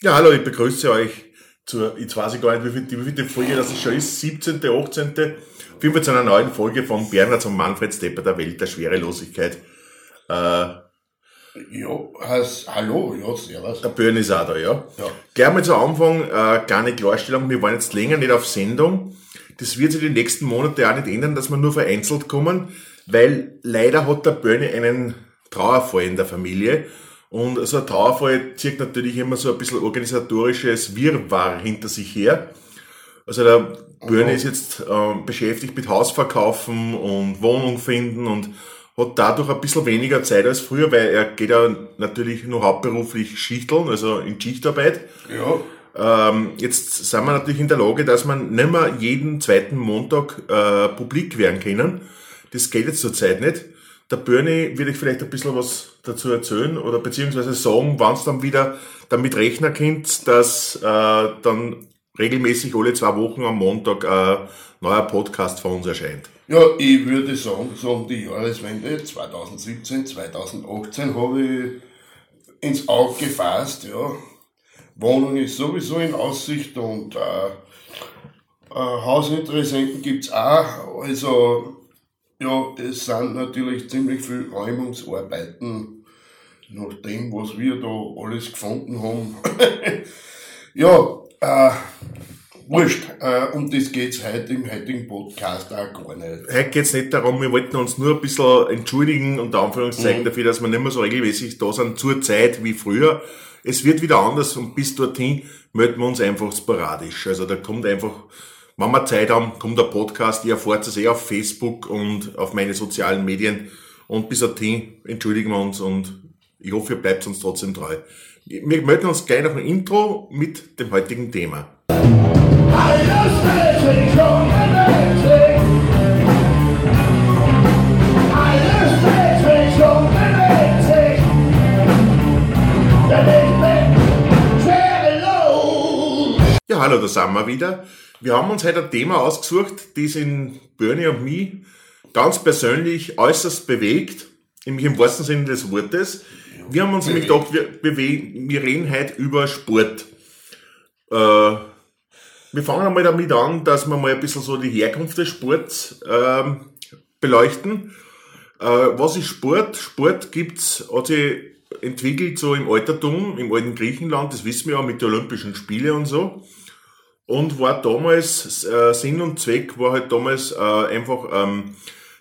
Ja, hallo, ich begrüße euch zur, jetzt weiß ich gar nicht, wie viel, wie viel Folge das schon ist, 17., 18., auf jeden Fall zu einer neuen Folge von Bernhard und Manfred Stepper der Welt der Schwerelosigkeit. Äh, ja, heißt, hallo, ja, servus. Der Björn ist auch da, ja. ja. Gleich mal zu Anfang, äh, kleine Klarstellung, wir waren jetzt länger nicht auf Sendung. Das wird sich die nächsten Monate auch nicht ändern, dass wir nur vereinzelt kommen, weil leider hat der Björn einen Trauerfall in der Familie. Und so ein Trauerfall zieht natürlich immer so ein bisschen organisatorisches Wirrwarr hinter sich her. Also der Björn ist jetzt äh, beschäftigt mit Hausverkaufen und Wohnung finden und hat dadurch ein bisschen weniger Zeit als früher, weil er geht ja natürlich nur hauptberuflich schichteln, also in Schichtarbeit. Ja. Ähm, jetzt sind wir natürlich in der Lage, dass man nicht mehr jeden zweiten Montag äh, publik werden können. Das geht jetzt zurzeit nicht. Der Bernie wird euch vielleicht ein bisschen was dazu erzählen oder beziehungsweise sagen, wann es dann wieder damit rechnen könnt, dass äh, dann regelmäßig alle zwei Wochen am Montag ein neuer Podcast von uns erscheint. Ja, ich würde sagen, so um die Jahreswende 2017, 2018 habe ich ins Auge gefasst, ja. Wohnung ist sowieso in Aussicht und äh, äh, Hausinteressenten gibt's auch. Also ja, das sind natürlich ziemlich viel Räumungsarbeiten, nach dem, was wir da alles gefunden haben. ja, äh, wurscht. Äh, um das geht's heute im heutigen Podcast auch gar nicht. Heute geht's nicht darum, wir wollten uns nur ein bisschen entschuldigen, unter Anführungszeichen, mhm. dafür, dass wir nicht mehr so regelmäßig da sind zur Zeit wie früher. Es wird wieder anders und bis dorthin melden wir uns einfach sporadisch. Also da kommt einfach wenn wir Zeit haben, kommt der Podcast. Ihr erfahrt es eh auf Facebook und auf meine sozialen Medien. Und bis dorthin entschuldigen wir uns und ich hoffe, ihr bleibt uns trotzdem treu. Wir melden uns gleich noch ein Intro mit dem heutigen Thema. Ja, hallo, da sind wir wieder. Wir haben uns heute ein Thema ausgesucht, das in Bernie und mich ganz persönlich äußerst bewegt, nämlich im wahrsten Sinne des Wortes. Wir haben uns nämlich gedacht, wir, bewegen, wir reden heute über Sport. Äh, wir fangen einmal damit an, dass wir mal ein bisschen so die Herkunft des Sports äh, beleuchten. Äh, was ist Sport? Sport gibt's, hat sich entwickelt so im Altertum, im alten Griechenland, das wissen wir ja mit den Olympischen Spielen und so und war damals, äh, Sinn und Zweck war halt damals äh, einfach, ähm,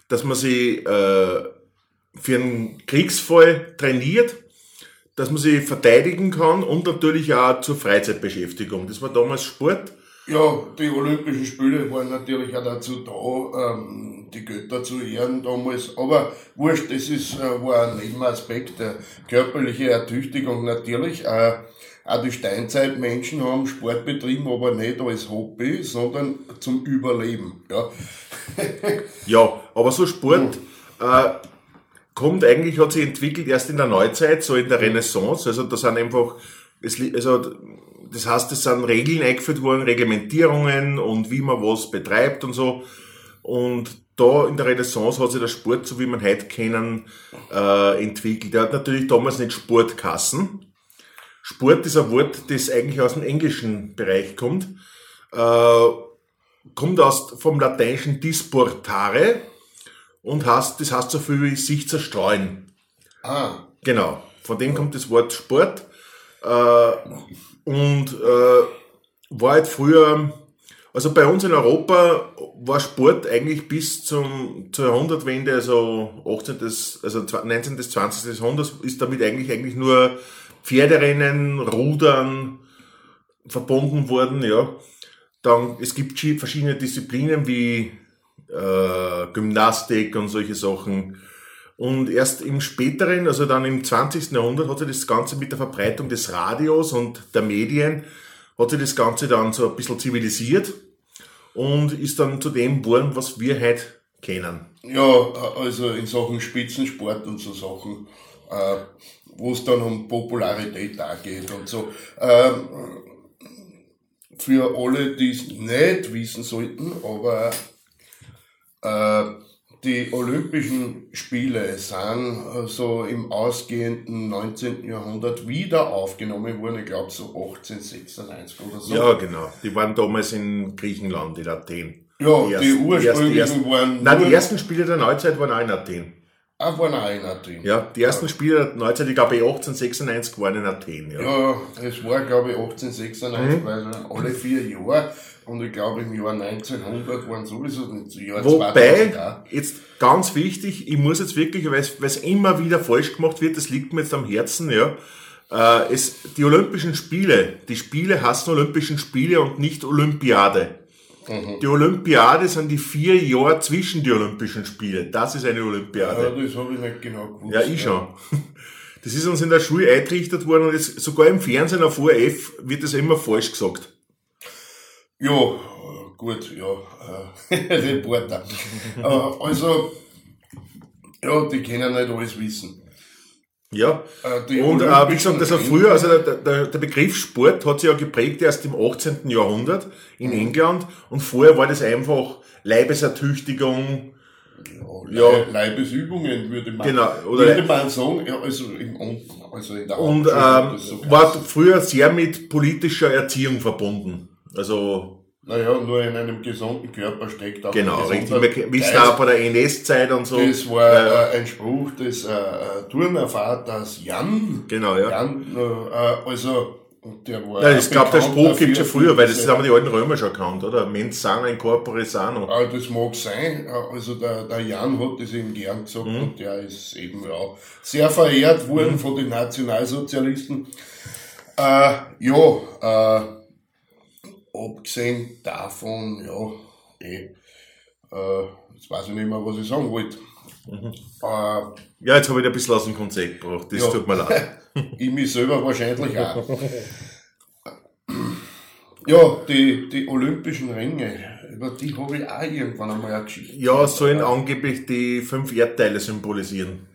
dass man sich äh, für einen Kriegsfall trainiert, dass man sich verteidigen kann und natürlich auch zur Freizeitbeschäftigung. Das war damals Sport. Ja, die Olympischen Spiele waren natürlich auch dazu da, ähm, die Götter zu ehren damals. Aber wurscht, das ist, äh, war ein Nebenaspekt der körperliche Ertüchtigung natürlich. Äh, auch die Steinzeitmenschen haben Sport betrieben, aber nicht als Hobby, sondern zum Überleben. Ja, ja aber so Sport äh, kommt eigentlich, hat sich entwickelt erst in der Neuzeit, so in der Renaissance. Also da sind einfach, also das heißt, es sind Regeln eingeführt worden, Reglementierungen und wie man was betreibt und so. Und da in der Renaissance hat sich der Sport, so wie man heute kennen, äh, entwickelt. Der hat natürlich damals nicht Sportkassen, Sport ist ein Wort, das eigentlich aus dem englischen Bereich kommt. Äh, kommt aus, vom lateinischen disportare und heißt, das heißt so viel wie sich zerstreuen. Ah. Genau. Von dem kommt das Wort Sport. Äh, und äh, war halt früher, also bei uns in Europa war Sport eigentlich bis zum, zur Jahrhundertwende, also 18. also 19. bis 20. Jahrhundert, ist damit eigentlich eigentlich nur Pferderennen, Rudern verbunden worden, ja. Dann, es gibt verschiedene Disziplinen wie äh, Gymnastik und solche Sachen. Und erst im späteren, also dann im 20. Jahrhundert, hat sich das Ganze mit der Verbreitung des Radios und der Medien, hat sich das Ganze dann so ein bisschen zivilisiert und ist dann zu dem geworden, was wir heute kennen. Ja, also in Sachen Spitzensport und so Sachen. Äh, wo es dann um Popularität da geht und so. Ähm, für alle, die es nicht wissen sollten, aber äh, die Olympischen Spiele sind äh, so im ausgehenden 19. Jahrhundert wieder aufgenommen worden, ich glaube so 1896 oder so. Ja, genau. Die waren damals in Griechenland, in Athen. Ja, Die die, ersten- ursprünglichen die ersten- waren. Nein, die ersten Spiele der Neuzeit waren auch in Athen. Ah, waren auch in Athen. Ja, die ersten Spiele der Neuzeit, ich glaube eh 1896 waren in Athen. Ja. Ja, es war, glaube ich, 1896, Mhm. weil so alle vier Jahre. Und ich glaube, im Jahr 1900 waren sowieso nicht so Jahr Wobei, 2000 auch. jetzt ganz wichtig, ich muss jetzt wirklich, weil es, weil es immer wieder falsch gemacht wird, das liegt mir jetzt am Herzen, ja. Äh, es, die Olympischen Spiele, die Spiele heißen Olympischen Spiele und nicht Olympiade. Mhm. Die Olympiade sind die vier Jahre zwischen die Olympischen Spiele. Das ist eine Ja, Olympiade. das habe ich nicht genau gewusst. Ja, ich schon. Das ist uns in der Schule eingerichtet worden und jetzt sogar im Fernsehen auf ORF wird das immer falsch gesagt. Ja, äh, gut, ja, äh, Reporter. äh, also, ja, die können nicht alles wissen. Ja. Äh, die Und äh, wie gesagt, also früher, also der, der, der Begriff Sport hat sich ja geprägt erst im 18. Jahrhundert in Mhm. England und vorher war das einfach Leibesertüchtigung. ja, ja. Le- Leibesübungen würde man, Genau, oder- würde man sagen, ja, also, im, also in der Und ähm, das so war früher sehr mit politischer Erziehung verbunden. Also Naja, nur in einem gesunden Körper steckt auch genau, richtig. Wir wissen auch bei der NS-Zeit und so. Das war äh, äh, ein Spruch des äh, äh, Turnervaters Jan. genau, ja. Jan, äh, also, und der war. Ja, ich glaube, der Spruch gibt's schon dafür, früher, weil das haben die alten Römer schon gekannt, oder? Mens sana in corpore sano. Ah, das mag sein. Äh, Also der, der Jan hat das eben gern gesagt Mhm. und der ist eben auch sehr verehrt worden von den Nationalsozialisten. Äh, ja, äh, abgesehen davon, ja, eh, äh, jetzt weiß ich nicht mehr, was ich sagen wollte. Mhm. Äh, Ja, jetzt habe ich ein bisschen aus dem Konzept gebracht. Das Ja. tut mir leid. ich mich selber wahrscheinlich auch. Ja, die, die Olympischen Ringe, über die habe ich auch irgendwann einmal eine Geschichte. Ja, sollen angeblich die fünf Erdteile symbolisieren.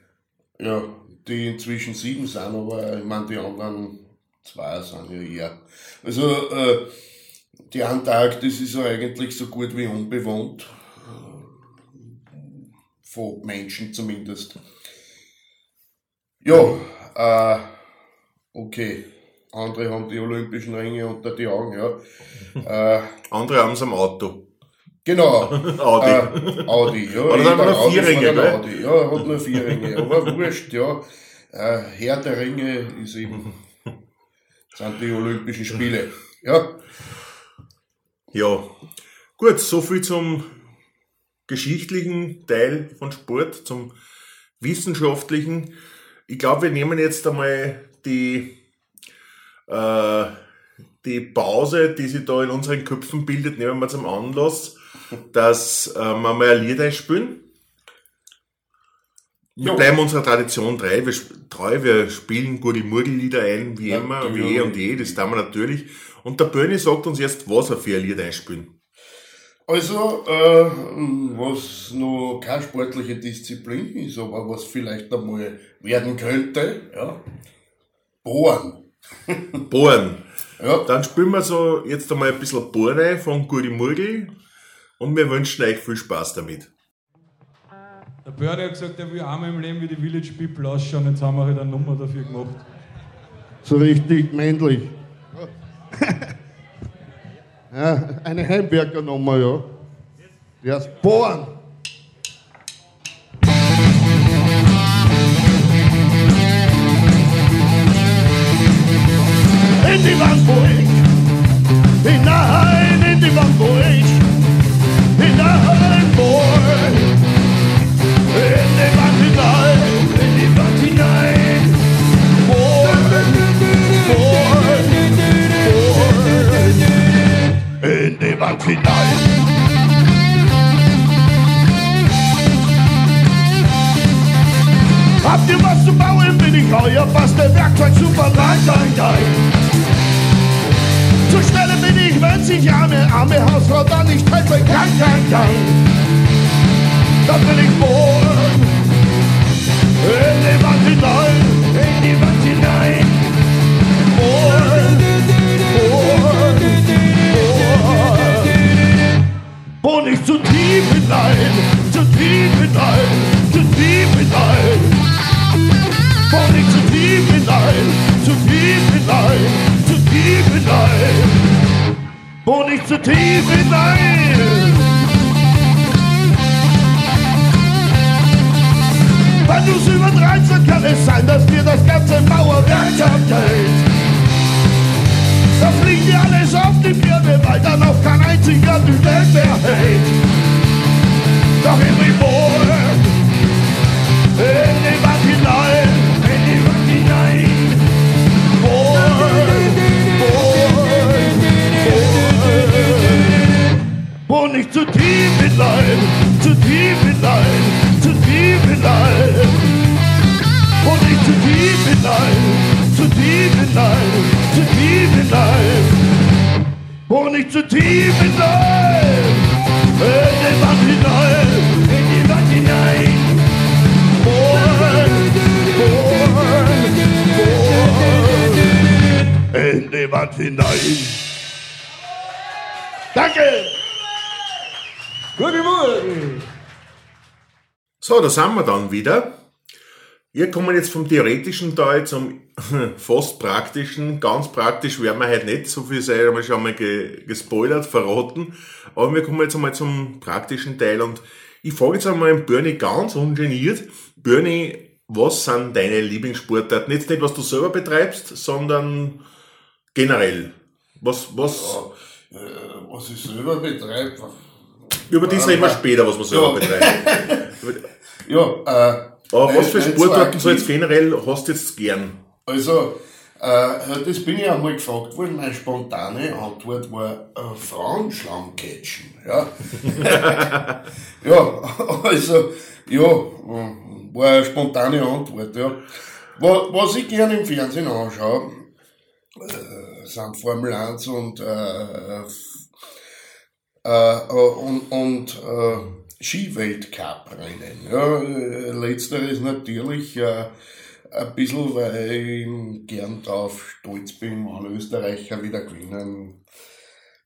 Ja, die inzwischen sieben sind, aber ich meine, die anderen zwei sind ja eher. Also, äh, die Antarktis ist ja eigentlich so gut wie unbewohnt. Äh, Von Menschen zumindest. Ja, äh, okay. Andere haben die Olympischen Ringe unter die Augen, ja. äh, Andere haben es am Auto. genau. Audi. Äh, Audi, ja. Oder jeder nur vier Ringe, ein Audi. Ja, er hat nur vier Ringe. Aber wurscht, ja. Äh, Herr der Ringe ist eben, sind die Olympischen Spiele. Ja, Ja. Gut, so viel zum geschichtlichen Teil von Sport, zum wissenschaftlichen. Ich glaube, wir nehmen jetzt einmal die, äh, die Pause, die sich da in unseren Köpfen bildet, nehmen wir zum Anlass, dass äh, wir mal ein Lied einspielen. Wir Jo. bleiben unserer Tradition treu. Wir, treu. wir spielen gute Murgellieder ein, wie immer, wie eh und je, das tun wir natürlich. Und der Böni sagt uns jetzt, was er für ein Lied einspielen. also, äh, was noch keine sportliche Disziplin ist, aber was vielleicht einmal werden könnte, ja. Bohren. Bohren. Ja, Dann spielen wir so jetzt einmal ein bisschen Bohren ein von Gudi Murgel und wir wünschen euch viel Spaß damit. Der Bernie hat gesagt, er will einmal im Leben wie die Village People ausschauen. Jetzt haben wir halt eine Nummer dafür gemacht. So richtig männlich. ja, eine Heimwerkernummer, ja. Der ist Born. In die Wand, wo ich, hinein in die Wand, wo ich, hinein. Habt ihr was zu bauen, bin ich euer Bastelwerkzeug super nein, nein, nein. Zur Stelle bin ich, wenn sich arme, arme Hausfrau dann nicht helfe, kann, kann, kann. Dann will ich bohren. Tief hinein. Wenn du's übertreibst, dann kann es sein, dass dir das ganze Mauerwerk abteilt. Da fliegt dir alles auf die Birne, weil dann auch kein einziger die Welt mehr hält. Doch in die Wohl, in die nicht zu tief hinein, zu tief hinein, zu tief hinein. Und nicht zu tief hinein, zu tief hinein, zu tief hinein. Und nicht zu tief hinein, in die hinein, in die Wand hinein. In die Wand hinein. Danke! Guten Morgen! So, da sind wir dann wieder. Wir kommen jetzt vom theoretischen Teil zum fast praktischen. Ganz praktisch werden wir heute nicht, so viel sei haben wir schon mal ge gespoilert, verraten. Aber wir kommen jetzt einmal zum praktischen Teil und ich frage jetzt einmal den Bernie ganz ungeniert. Bernie, was sind deine Lieblingssportarten? Jetzt nicht, was du selber betreibst, sondern generell. Was, was, Äh, was ich selber betreibe. Über das reden wir später, was man selber Ja. betreibt. Ja, äh, Aber was für Sportarten so jetzt generell hast du jetzt gern? Also, äh, das bin ich einmal gefragt worden. Meine spontane Antwort war äh, Frauenschlamm catchen. Ja. ja, also, ja, war eine spontane Antwort. Ja. Wa- Was ich gerne im Fernsehen anschaue, äh, sind Formel 1 und, äh, äh, äh, und, und äh, Skiweltcup-Rennen. Ja, äh, letzteres natürlich äh, ein bisschen, weil ich gern drauf stolz bin, wenn Österreicher wieder gewinnen.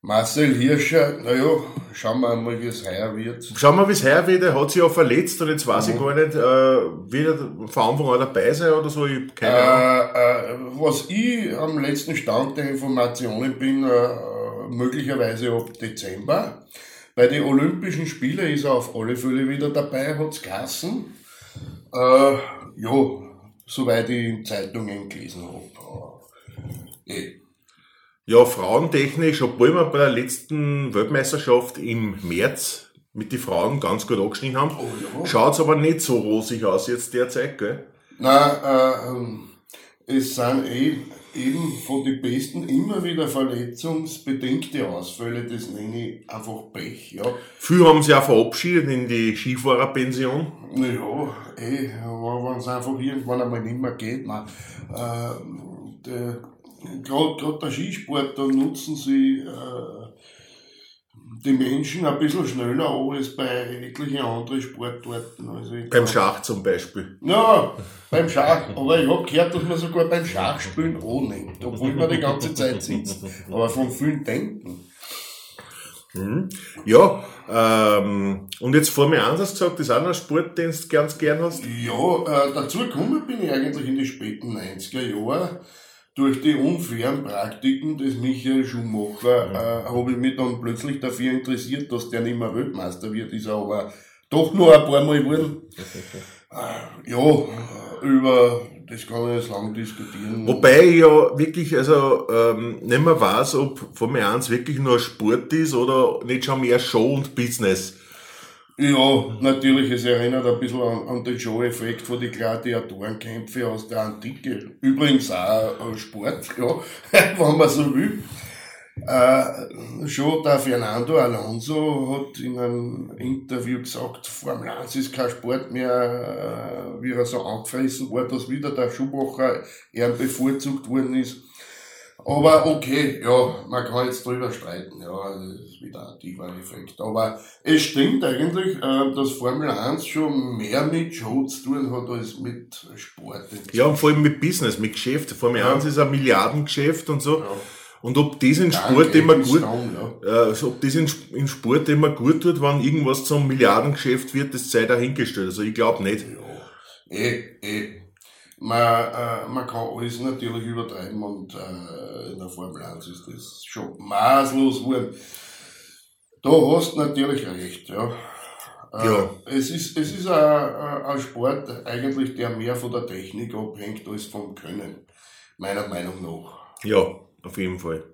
Marcel Hirscher, naja, schauen wir mal, wie es heuer wird. Schauen wir, wie es heuer wird. Er hat sich ja verletzt und jetzt weiß ich gar nicht, äh, wird er von Anfang an dabei sein oder so. Ich keine Ahnung. Äh, äh, was ich am letzten Stand der Informationen bin, äh, äh, möglicherweise ab Dezember. Bei den Olympischen Spielen ist er auf alle Fälle wieder dabei, hat's geheißen. Äh, ja, soweit ich in Zeitungen gelesen habe. Eh. Ja, frauentechnisch, obwohl wir bei der letzten Weltmeisterschaft im März mit den Frauen ganz gut angeschnitten haben, Oh ja. schaut's aber nicht so rosig aus jetzt derzeit, gell? Nein, äh, ähm, es sind eh, eben von den Besten immer wieder verletzungsbedingte Ausfälle, das nenne ich einfach Pech, ja. Viele haben sich auch verabschiedet in die Skifahrerpension. Naja, eh, wenn es einfach irgendwann einmal nicht mehr geht, man, äh, gerade grad der Skisport, da nutzen sie äh, die Menschen ein bisschen schneller an als bei etlichen anderen Sportarten. Also Beim Schach zum Beispiel. Ja, beim Schach. Aber ich hab gehört, dass man sogar beim Schachspielen annimmt, obwohl man die ganze Zeit sitzt. Aber von vielen denken. Mhm. Ja, ähm, und jetzt 1 hast du gesagt, das ist auch noch ein Sport, den du ganz gern hast. Ja, äh, dazu gekommen bin ich eigentlich in die späten 90er Jahre. Durch die unfairen Praktiken des Michael Schumacher äh, habe ich mich dann plötzlich dafür interessiert, dass der nicht mehr Weltmeister wird, ist er aber doch nur ein paar Mal geworden. Äh, ja, über das kann ich jetzt lang diskutieren. Wobei ich ja wirklich, also, ähm, nicht mehr weiß, ob Formel 1 wirklich nur Sport ist oder nicht schon mehr Show und Business. Ja, natürlich, es erinnert ein bisschen an, an den Show-Effekt von den Gladiatorenkämpfen aus der Antike. Übrigens auch Sport, ja, wenn man so will. Äh, schon der Fernando Alonso hat in einem Interview gesagt, Formel 1 ist kein Sport mehr, äh, wie er so angefressen war, dass wieder der Schumacher eher bevorzugt worden ist. Aber okay, ja, man kann jetzt drüber streiten, ja, das ist wieder ein tiefer Effekt. Aber es stimmt eigentlich, äh, dass Formel 1 schon mehr mit Show zu tun hat als mit Sport. Ja, und vor allem mit Business, mit Geschäft. Formel 1 ist ein Milliardengeschäft und so. Und ob das in Sport immer gut, dann, ja. äh, ob das in, in Sport immer gut tut, wenn irgendwas zum Milliardengeschäft wird, das sei dahingestellt. Also ich glaube nicht. Eh, eh. Man, äh, man kann alles natürlich übertreiben und äh, in der Formel 1 ist das schon maßlos geworden. Da hast du natürlich recht, ja. Äh, Ja. Es ist, es ist ein, ein ein Sport eigentlich, der mehr von der Technik abhängt als vom Können, meiner Meinung nach. Ja, auf jeden Fall.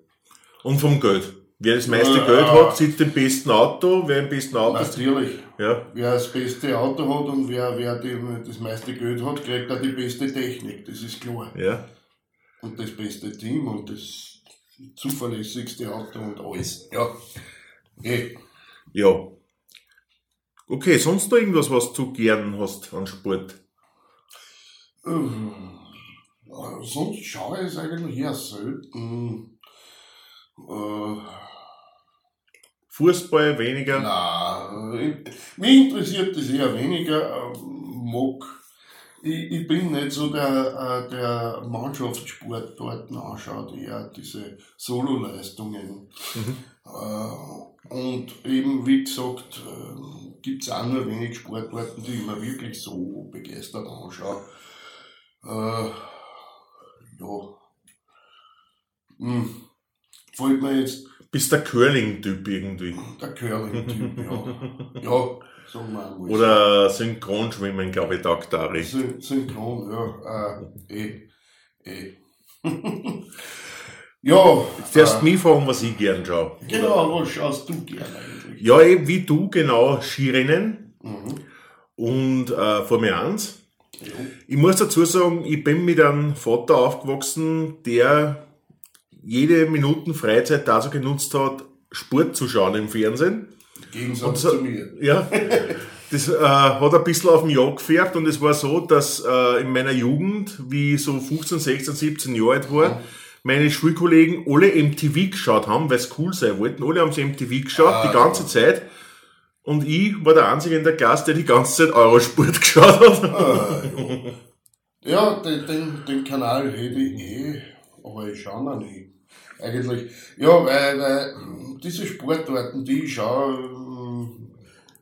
Und vom Geld. Wer das meiste. Geld hat, sitzt im besten Auto. Wer im besten Auto sitzt, Natürlich. Ja, Wer das beste Auto hat und wer, wer die, das meiste Geld hat, kriegt auch die beste Technik, das ist klar. ja. Und das beste Team und das zuverlässigste Auto und alles. Ja. Eh. Ja. Okay, sonst noch irgendwas, was du gern hast an Sport? Ähm, äh, Sonst schaue ich es eigentlich eher selten. Äh, Fußball weniger? äh, mich interessiert das eher weniger. Mag. Ich, ich bin nicht so der, äh, der Mannschaftssport dort anschaut, eher diese Sololeistungen. Äh, und eben, wie gesagt, äh, gibt es auch nur wenig Sportarten, die ich mir wirklich so begeistert anschaue. Äh, ja. Hm. Fällt mir jetzt Bist der Curling-Typ irgendwie? der Curling-Typ, ja. Ja, sagen wir einmal. Oder Synchronschwimmen, glaube ich, taugt da recht. Syn Synchron, ja. Äh, eh. Eh. ja. Du darfst äh, mich fragen, was ich gern schaue. Genau, was schaust du gern eigentlich? Ja, eben wie du genau Skirennen Mhm. und äh, Formel 1. Ja. Ich muss dazu sagen, ich bin mit einem Vater aufgewachsen, der jede Minuten Freizeit dazu genutzt hat, Sport zu schauen im Fernsehen. Gegensatz so- zu mir. Ja, das äh, hat ein bisschen auf dem Jahr gefärbt und es war so, dass äh, in meiner Jugend, wie ich so 15, 16, 17 Jahre alt war, meine Schulkollegen alle MTV geschaut haben, weil es cool sein wollten. Alle haben sie MTV geschaut, Ah, die ganze Zeit. Und ich war der Einzige in der Gast, der die ganze Zeit Eurosport geschaut hat. Ah, ja, ja den, den, den Kanal hätte ich eh, aber ich schaue noch nicht. Eigentlich, ja, weil, weil diese Sportarten, die ich schaue, ähm,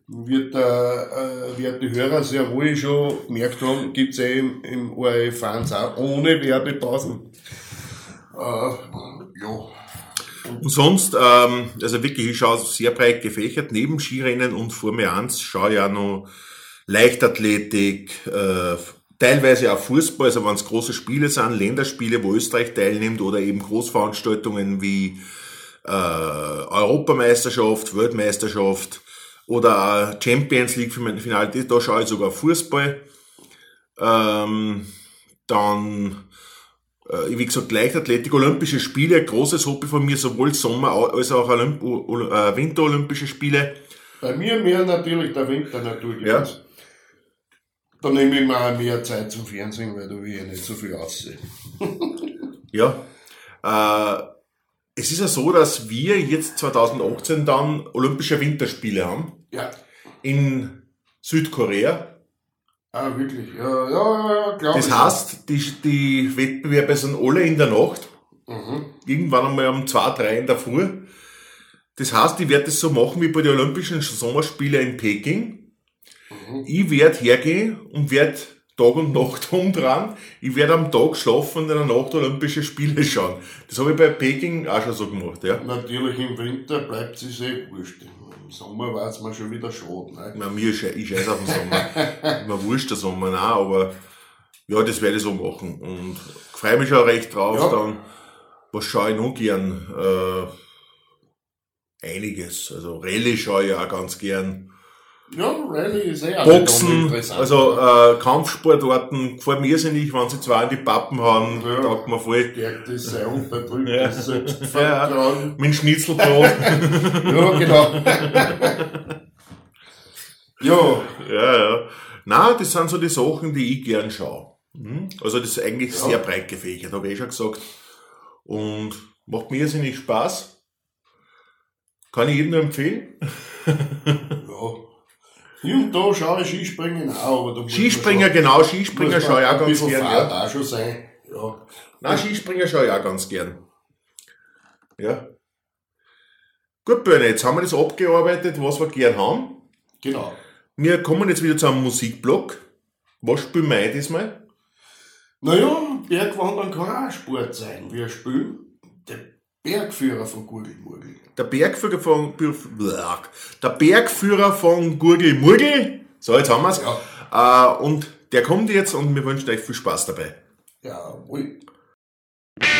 wird äh, wird die Hörer sehr wohl schon gemerkt haben, gibt's eh im, im ORF-Fans auch ohne Werbepausen. Äh, ja. Und sonst, ähm, also wirklich, ich schaue sehr breit gefächert. Neben Skirennen und Formel 1 schaue ich auch noch Leichtathletik, äh, teilweise auch Fußball, also wenn es große Spiele sind, Länderspiele, wo Österreich teilnimmt oder eben Großveranstaltungen wie äh, Europameisterschaft, Weltmeisterschaft oder Champions League Finale, da schaue ich sogar Fußball. Ähm, dann äh, wie gesagt, Leichtathletik, Olympische Spiele, großes Hobby von mir, sowohl Sommer- als auch Olymp Ol- äh, Winterolympische Spiele. Bei mir mehr natürlich der Winter natürlich. Ja. Da nehme ich mir auch mehr Zeit zum Fernsehen, weil da will ich nicht so viel aussehen. Ja. Äh, es ist ja so, dass wir jetzt 2018 dann Olympische Winterspiele haben Ja. in Südkorea. Ah, wirklich. Ja, ja, ja, glaube. Das heißt, die, die Wettbewerbe sind alle in der Nacht. Mhm. irgendwann einmal um 2, 3 in der Früh. Das heißt, ich werde das so machen wie bei den Olympischen Sommerspielen in Peking. Ich werde hergehen und werde Tag und Nacht umdran. Ich werde am Tag schlafen und in der Nacht Olympische Spiele schauen. Das habe ich bei Peking auch schon so gemacht. Ja. Natürlich im Winter bleibt es eh wurscht. Im Sommer war es mir schon wieder schade. Ne? Na, mir sche ich scheiß auf den Sommer. Mir wurscht der Sommer, nein, aber ja, das werde ich so machen. Und freue mich schon recht drauf. Ja. Dann, was schaue ich noch gern? Äh, einiges. Also Rallye schaue ich auch ganz gern. Ja, Rallye ist eh Boxen, also äh, Kampfsportarten, gefällt mir irrsinnig, wenn sie zwei in die Pappen haben, Ja. taugt mir voll. Stärkt das sein unterdrücktes Ja. Selbstvertrauen. Mit Schnitzelbrot. Ja, genau. ja, ja, ja. Na, das sind so die Sachen, die ich gern schaue. Mhm. Also das ist eigentlich Ja. sehr breit gefächert, habe ich eh schon gesagt. Und macht mir irrsinnig Spaß. Kann ich jedem nur empfehlen. ja. Hier und da schaue ich Skispringen auch. Aber da schon- genau, man schaue ich auch ein ganz gern. Ja. auch schon sein. Ja. Nein, Skispringen schaue ich auch ganz gern. Ja. Gut, Börne, jetzt haben wir das abgearbeitet, was wir gern haben. Genau. Wir kommen jetzt wieder zu einem Musikblock. Was spielen wir ein diesmal? Naja, Bergwandern kann auch Sport sein. Wir spielen Bergführer von Gurgelmurgel. Der Bergführer von, der Bergführer von Gurgelmurgel. So, jetzt haben wir's. Ja. Äh, und der kommt jetzt und wir wünschen euch viel Spaß dabei. Jawohl. Ich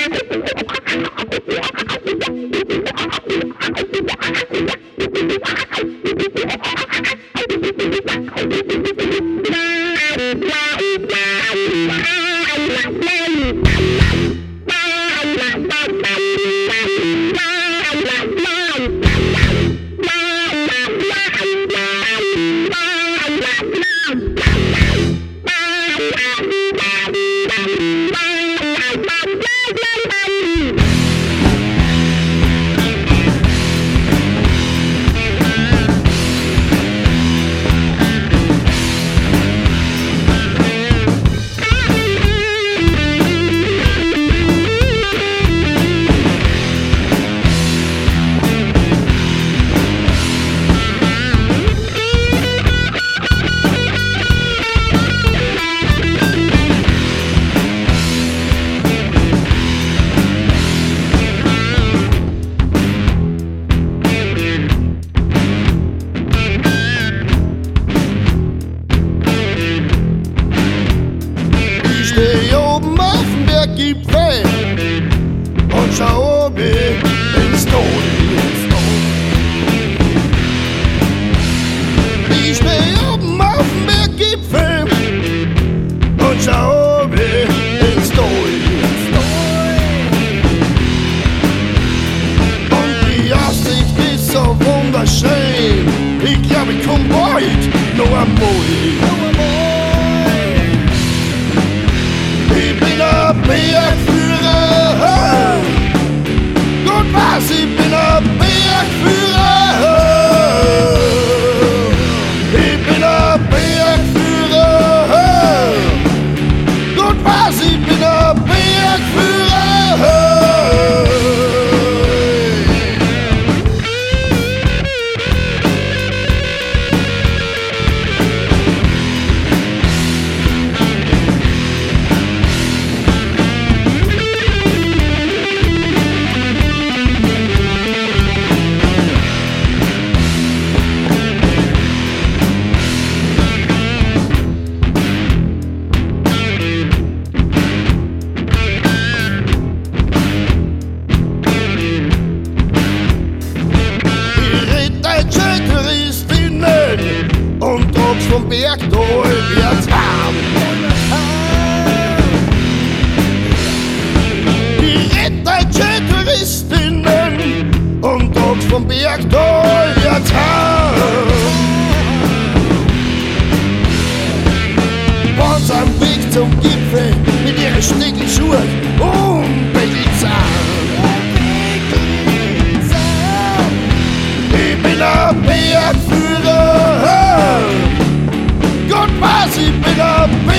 bald wird's warm. Ich red deutsche Touristinnen und trag's vom Bergtal wird's warm. Wann's am Weg zum Gipfel mit ihren Schnickelschuhen und ich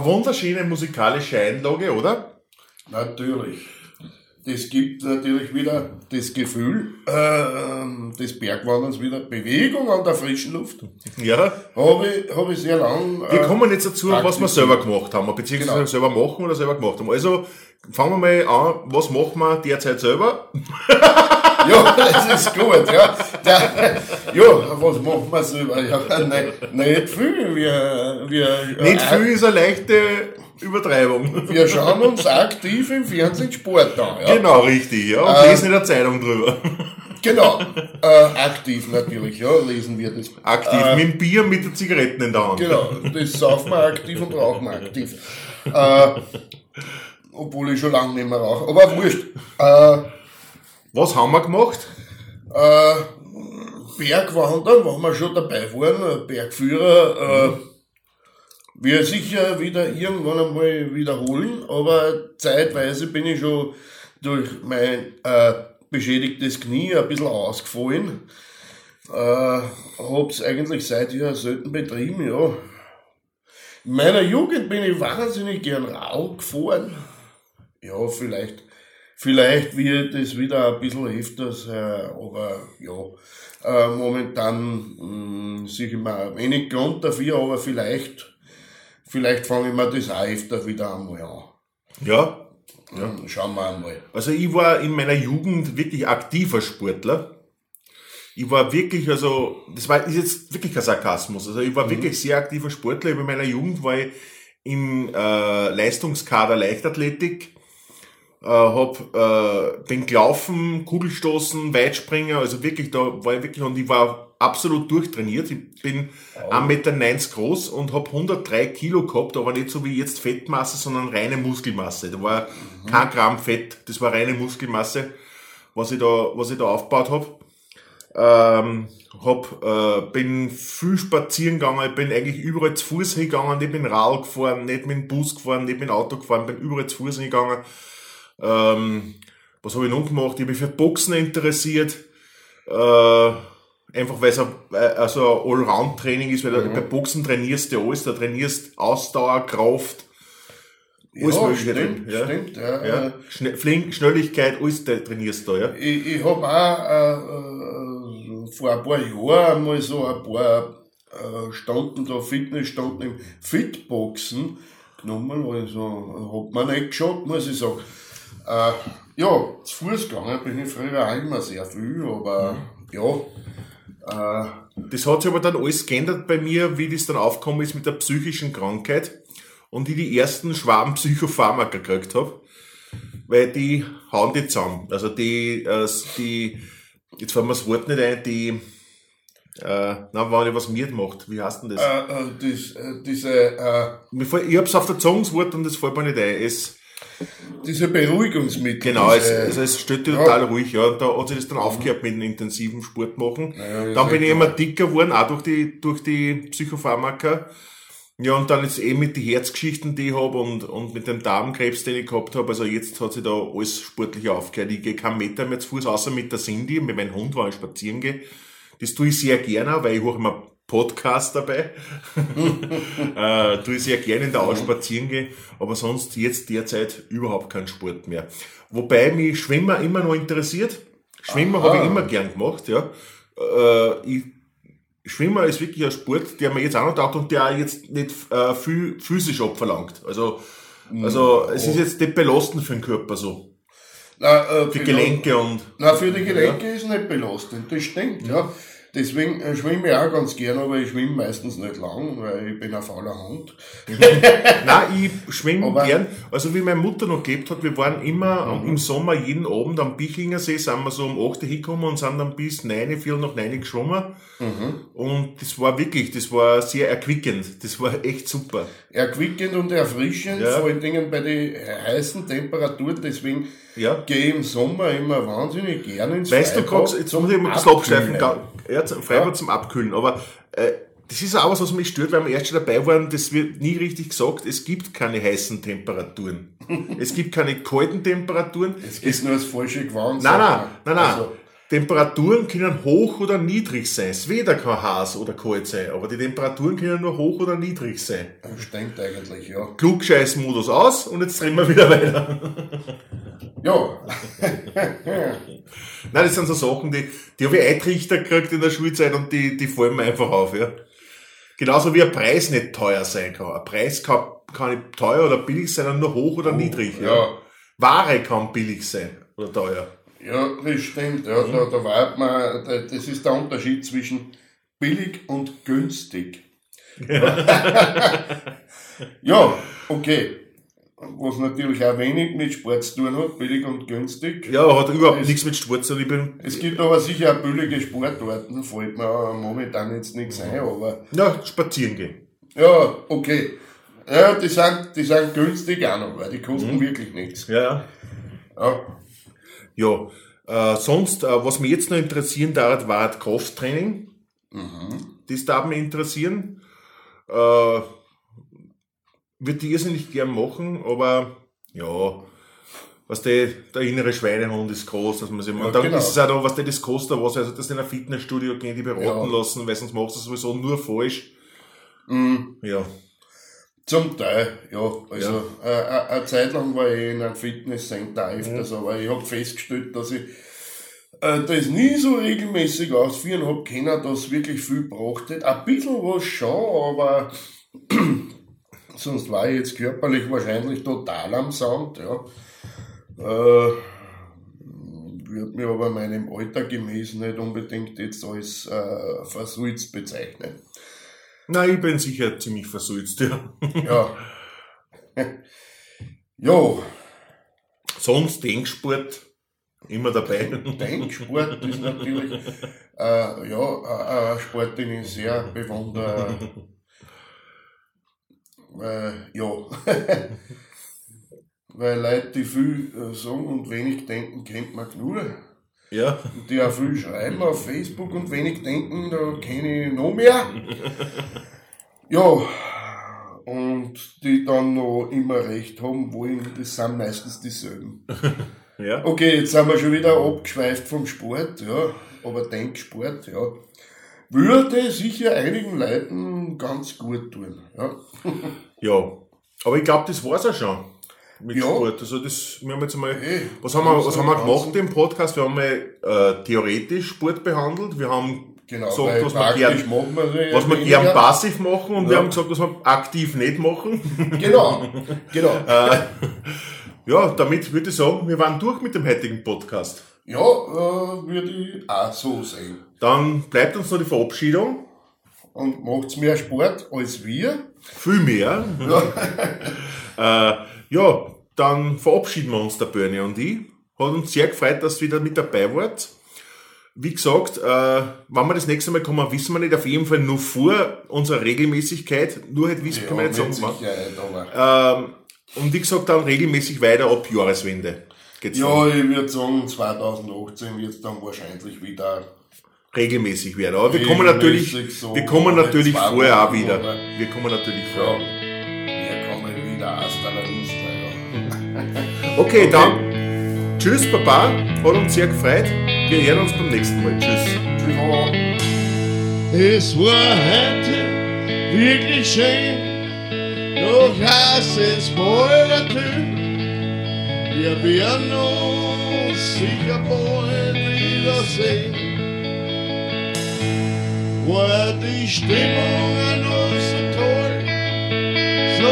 Eine wunderschöne musikalische Einlage, oder? Natürlich. Das gibt natürlich wieder das Gefühl äh, des Bergwanderns wieder Bewegung an der frischen Luft. Ja. Habe ich, hab ich sehr lang. Wir äh, kommen jetzt dazu, was wir selber gemacht haben, beziehungsweise Genau. selber machen oder selber gemacht haben. Also, fangen wir mal an, was machen wir derzeit selber? Ja, das ist gut, ja. Der, ja, was machen wir selber? Ja, nicht, nicht viel. Wir, wir, Nicht äh, viel ist eine leichte Übertreibung. Wir schauen uns aktiv im Fernsehen Sport an. Ja. Genau, richtig, ja. Und Äh, lesen in der Zeitung drüber. Genau. Äh, aktiv natürlich, ja, lesen wir das. Aktiv, Äh, mit dem Bier, mit den Zigaretten in der Hand. Genau, das saufen wir aktiv und rauchen wir aktiv. Äh, obwohl ich schon lange nicht mehr rauche. Aber wurscht. Äh, Was haben wir gemacht? äh, Bergwandern, wenn wir schon dabei waren, äh, Bergführer, äh, wir sicher wieder irgendwann einmal wiederholen, aber zeitweise bin ich schon durch mein äh, beschädigtes Knie ein bisschen ausgefallen. Äh, hab's eigentlich seither selten betrieben, ja. In meiner Jugend bin ich wahnsinnig gern Rau gefahren. Ja, vielleicht, vielleicht wird es wieder ein bisschen öfters, äh, aber ja, äh, momentan mh, sehe ich mir wenig Grund dafür, aber vielleicht, vielleicht fange ich mir das auch öfter wieder einmal an. Ja. Ja. Schauen wir einmal. Also ich war in meiner Jugend wirklich aktiver Sportler. Ich war wirklich, also, das war, ist jetzt wirklich kein Sarkasmus. Also ich war wirklich sehr aktiver Sportler. In meiner Jugend war ich im äh, Leistungskader Leichtathletik. Äh, hab, äh, bin gelaufen, Kugelstoßen, Weitspringer, also wirklich, da war ich wirklich, und ich war absolut durchtrainiert. Ich bin 1,90 Meter groß und hab 103 Kilo gehabt, aber nicht so wie jetzt Fettmasse, sondern reine Muskelmasse. Da war kein Gramm Fett, das war reine Muskelmasse, was ich da, was ich da aufgebaut hab. Ähm, hab, äh, bin viel spazieren gegangen, ich bin eigentlich überall zu Fuß hingegangen, nicht mit dem Rad gefahren, nicht mit dem Bus gefahren, nicht mit dem Auto gefahren, bin überall zu Fuß hingegangen. Ähm, was habe ich noch gemacht? Ich habe mich für Boxen interessiert. Äh, einfach weil es ein, äh, also ein Allround-Training ist, weil du bei Boxen trainierst du alles, da trainierst Ausdauer, Kraft, alles ja, Mögliche stimmt, drin. Ja. stimmt. Ja. Ja. Äh, Schne Flink, Schnelligkeit, alles da trainierst du da, ja. Ich, ich habe auch äh, äh, vor ein paar Jahren einmal so ein paar äh, Stunden da, Fitnessstunden im Fitboxen genommen, also hat man nicht geschaut, muss ich sagen. Äh, ja, zu Fuß gegangen bin ich früher auch immer sehr viel, aber ja, äh, Das hat sich aber dann alles geändert bei mir, wie das dann aufgekommen ist mit der psychischen Krankheit und ich die ersten schwaben Psychopharmaka gekriegt habe. Weil die hauen die zusammen. Also die, äh, die jetzt fällt mir das Wort nicht ein, die, äh, na, wenn ich was mit macht, wie heißt denn das? äh, äh, das, äh, diese, äh, ich hab's auf der Zunge, das Wort, und das fällt mir nicht ein. Es, diese Beruhigungsmittel. Genau, es, diese, also es stellt dich ja. total ruhig, ja. Und da hat sich das dann aufgehört mit dem intensiven Sport machen. Ja, ist dann bin ich immer dicker geworden, auch durch die, durch die Psychopharmaka. Ja, und dann jetzt eh mit den Herzgeschichten, die ich habe und, und mit dem Darmkrebs, den ich gehabt habe. Also jetzt hat sich da alles sportlich aufgehört. Ich gehe keinen Meter mehr zu Fuß, außer mit der Cindy, mit meinem Hund, wenn ich spazieren gehe. Das tue ich sehr gerne, weil ich höre immer Podcast dabei. äh, tue ich sehr gerne in der Au spazieren gehe, aber sonst jetzt derzeit überhaupt keinen Sport mehr. Wobei mich Schwimmer immer noch interessiert. Schwimmer habe ich immer gern gemacht, ja. Äh, ich, Schwimmer ist wirklich ein Sport, der mir jetzt auch noch taugt und der auch jetzt nicht äh, viel physisch abverlangt. Also, also es ist jetzt nicht belastend für den Körper so. na, äh, Für Gelenke und Na, für die Gelenke ist nicht belastend, das stimmt, ja. Deswegen schwimme ich auch ganz gern, aber ich schwimme meistens nicht lang, weil ich bin ein fauler Hund. Nein, ich schwimme gern. Also wie meine Mutter noch gelebt hat, wir waren immer im Sommer jeden Abend am Bichlinger See, sind wir so um 8 Uhr hingekommen und sind dann bis 9, viel nach 9 geschwommen. Und das war wirklich, das war sehr erquickend. Das war echt super. Erquickend und erfrischend, Ja. vor allen Dingen bei den heißen Temperaturen, deswegen Ja. gehe ich im Sommer immer wahnsinnig gern ins Weißt du, Freibad Cox, jetzt muss ich mal ein bisschen abschleifen, Abkühlen. Ja, zum Freibad Ja. zum Abkühlen, aber äh, das ist auch was, was mich stört, weil wir erst schon dabei waren, das wird nie richtig gesagt, es gibt keine heißen Temperaturen. es gibt keine kalten Temperaturen. Es ist nur das falsche Gewand. Nein, nein, nein, nein. Also, Temperaturen können hoch oder niedrig sein. Das Wetter kann heiß oder kalt sein, aber die Temperaturen können nur hoch oder niedrig sein. Stimmt eigentlich, ja. Klugscheiß-Modus aus und jetzt drehen wir wieder weiter. Ja. Nein, das sind so Sachen, die, die habe ich eintrichter gekriegt in der Schulzeit und die, die fallen mir einfach auf, ja. Genauso wie ein Preis nicht teuer sein kann. Ein Preis kann, kann nicht teuer oder billig sein, sondern nur hoch oder niedrig, ja. ja. Ware kann billig sein oder teuer. Ja, das stimmt. Ja, da, da weiß man, da- das ist der Unterschied zwischen billig und günstig. ja, okay. Was natürlich auch wenig mit Sport zu tun hat, billig und günstig. Ja, hat überhaupt Es- nichts mit Sport zu tun. Es gibt aber sicher auch billige Sportarten, fällt mir momentan jetzt nichts ein, aber ja, spazieren gehen. ja, okay. Ja, die sind, die sind günstig auch noch, weil die kosten wirklich nichts. Ja, ja. Ja. Ja, äh, sonst, äh, was mich jetzt noch interessieren darf, war das Krafttraining. Das darf mich interessieren. Äh, würde ich irrsinnig gern machen, aber ja, was der, der innere Schweinehund ist groß, dass man sich, Ja, und dann genau. ist es auch noch, was der das kostet, was, also das in ein Fitnessstudio gehen, die beraten Ja. lassen, weil sonst machst du sowieso nur falsch. Mhm. Ja, Zum Teil, ja. Also äh, eine Zeit lang war ich in einem Fitnesscenter öfters, aber ich habe festgestellt, dass ich äh, das nie so regelmäßig ausführen habe können, dass wirklich viel braucht hat. Ein bisschen was schon, aber sonst war ich jetzt körperlich wahrscheinlich total am Sand, ja. Äh, würde mir aber meinem Alter gemäß nicht unbedingt jetzt als äh, versulzt bezeichnen. Nein, ich bin sicher ziemlich versulzt, ja. Ja. ja, Sonst Denksport, immer dabei. Denksport ist natürlich äh, ja, ein- ein Sport, den ich sehr bewundere. Äh, ja. Weil Leute, die viel äh, sagen und wenig denken, kennt man genug. Ja. Die auch viel schreiben auf Facebook und wenig denken, da kenne ich noch mehr. Ja, und die dann noch immer recht haben wollen, das sind meistens dieselben. Ja. Okay, jetzt sind wir schon wieder abgeschweift vom Sport, ja, aber Denksport, ja, würde sicher einigen Leuten ganz gut tun, ja. Ja, aber ich glaube, das war's auch schon mit Ja. Sport. Also das, wir haben jetzt einmal, Hey, was haben wir, was haben wir gemacht im Podcast? Wir haben mal äh, theoretisch Sport behandelt, wir haben Genau, gesagt, was wir gern, machen wir was wir weniger. gern passiv machen und wir Ja. haben gesagt, was wir aktiv nicht machen. Genau, genau. äh, ja, damit würde ich sagen, wir waren durch mit dem heutigen Podcast. Ja, äh, würde ich auch so sehen. Dann bleibt uns noch die Verabschiedung. Und macht's mehr Sport als wir. Viel mehr. äh, ja, dann verabschieden wir uns, der Bernie und ich. Hat uns sehr gefreut, dass ihr wieder mit dabei wart. Wie gesagt, äh, wann wir das nächste Mal kommen, wissen wir nicht. Auf jeden Fall nur vor unserer Regelmäßigkeit. Nur halt wissen, können wir nicht sagen. Sicherheit. Ähm, und wie gesagt, dann regelmäßig weiter ab Jahreswende. Geht's Ja, dann ich würde sagen, 2018 wird es dann wahrscheinlich wieder. regelmäßig werden. Aber wir kommen natürlich, so wir kommen natürlich vorher auch wieder. Wir kommen natürlich Ja, vorher. wir ja. Okay, dann tschüss, Papa. Hat uns sehr gefreut. Wir hören uns beim nächsten Mal. Tschüss. Tschüss. Es war heute wirklich schön, doch heißt es bald natürlich. Wir werden uns sicher bald wiedersehen. War die Stimmung an uns so toll, so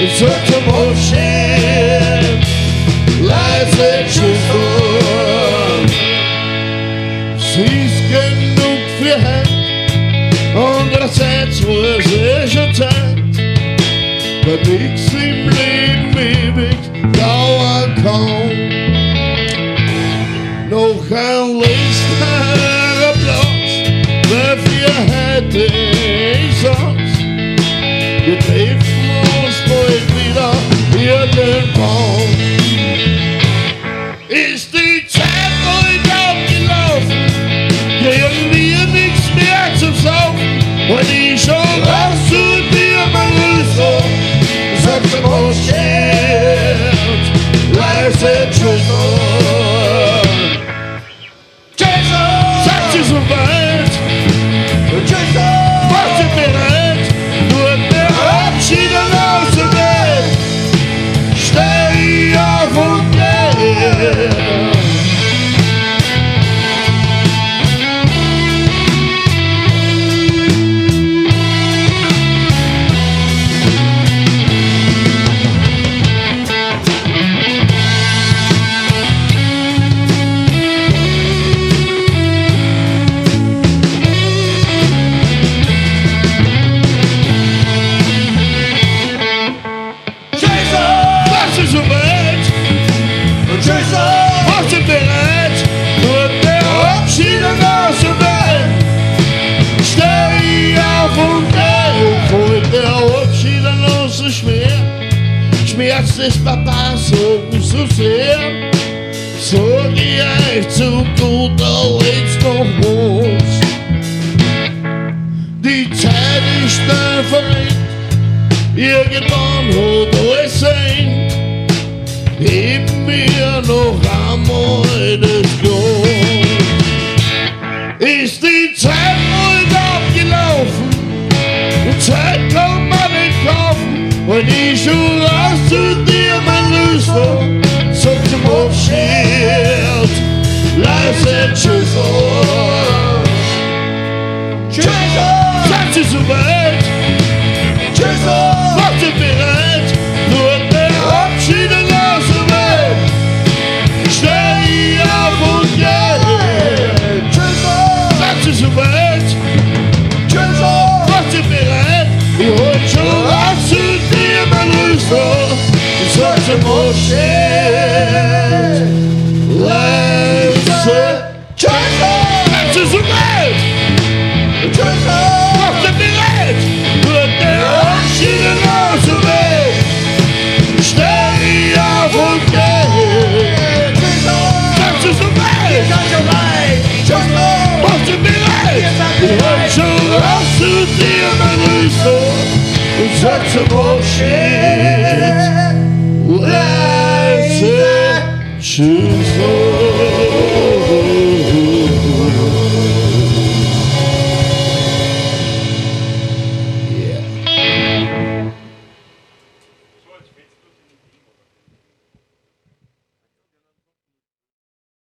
und so zum Abschied, leise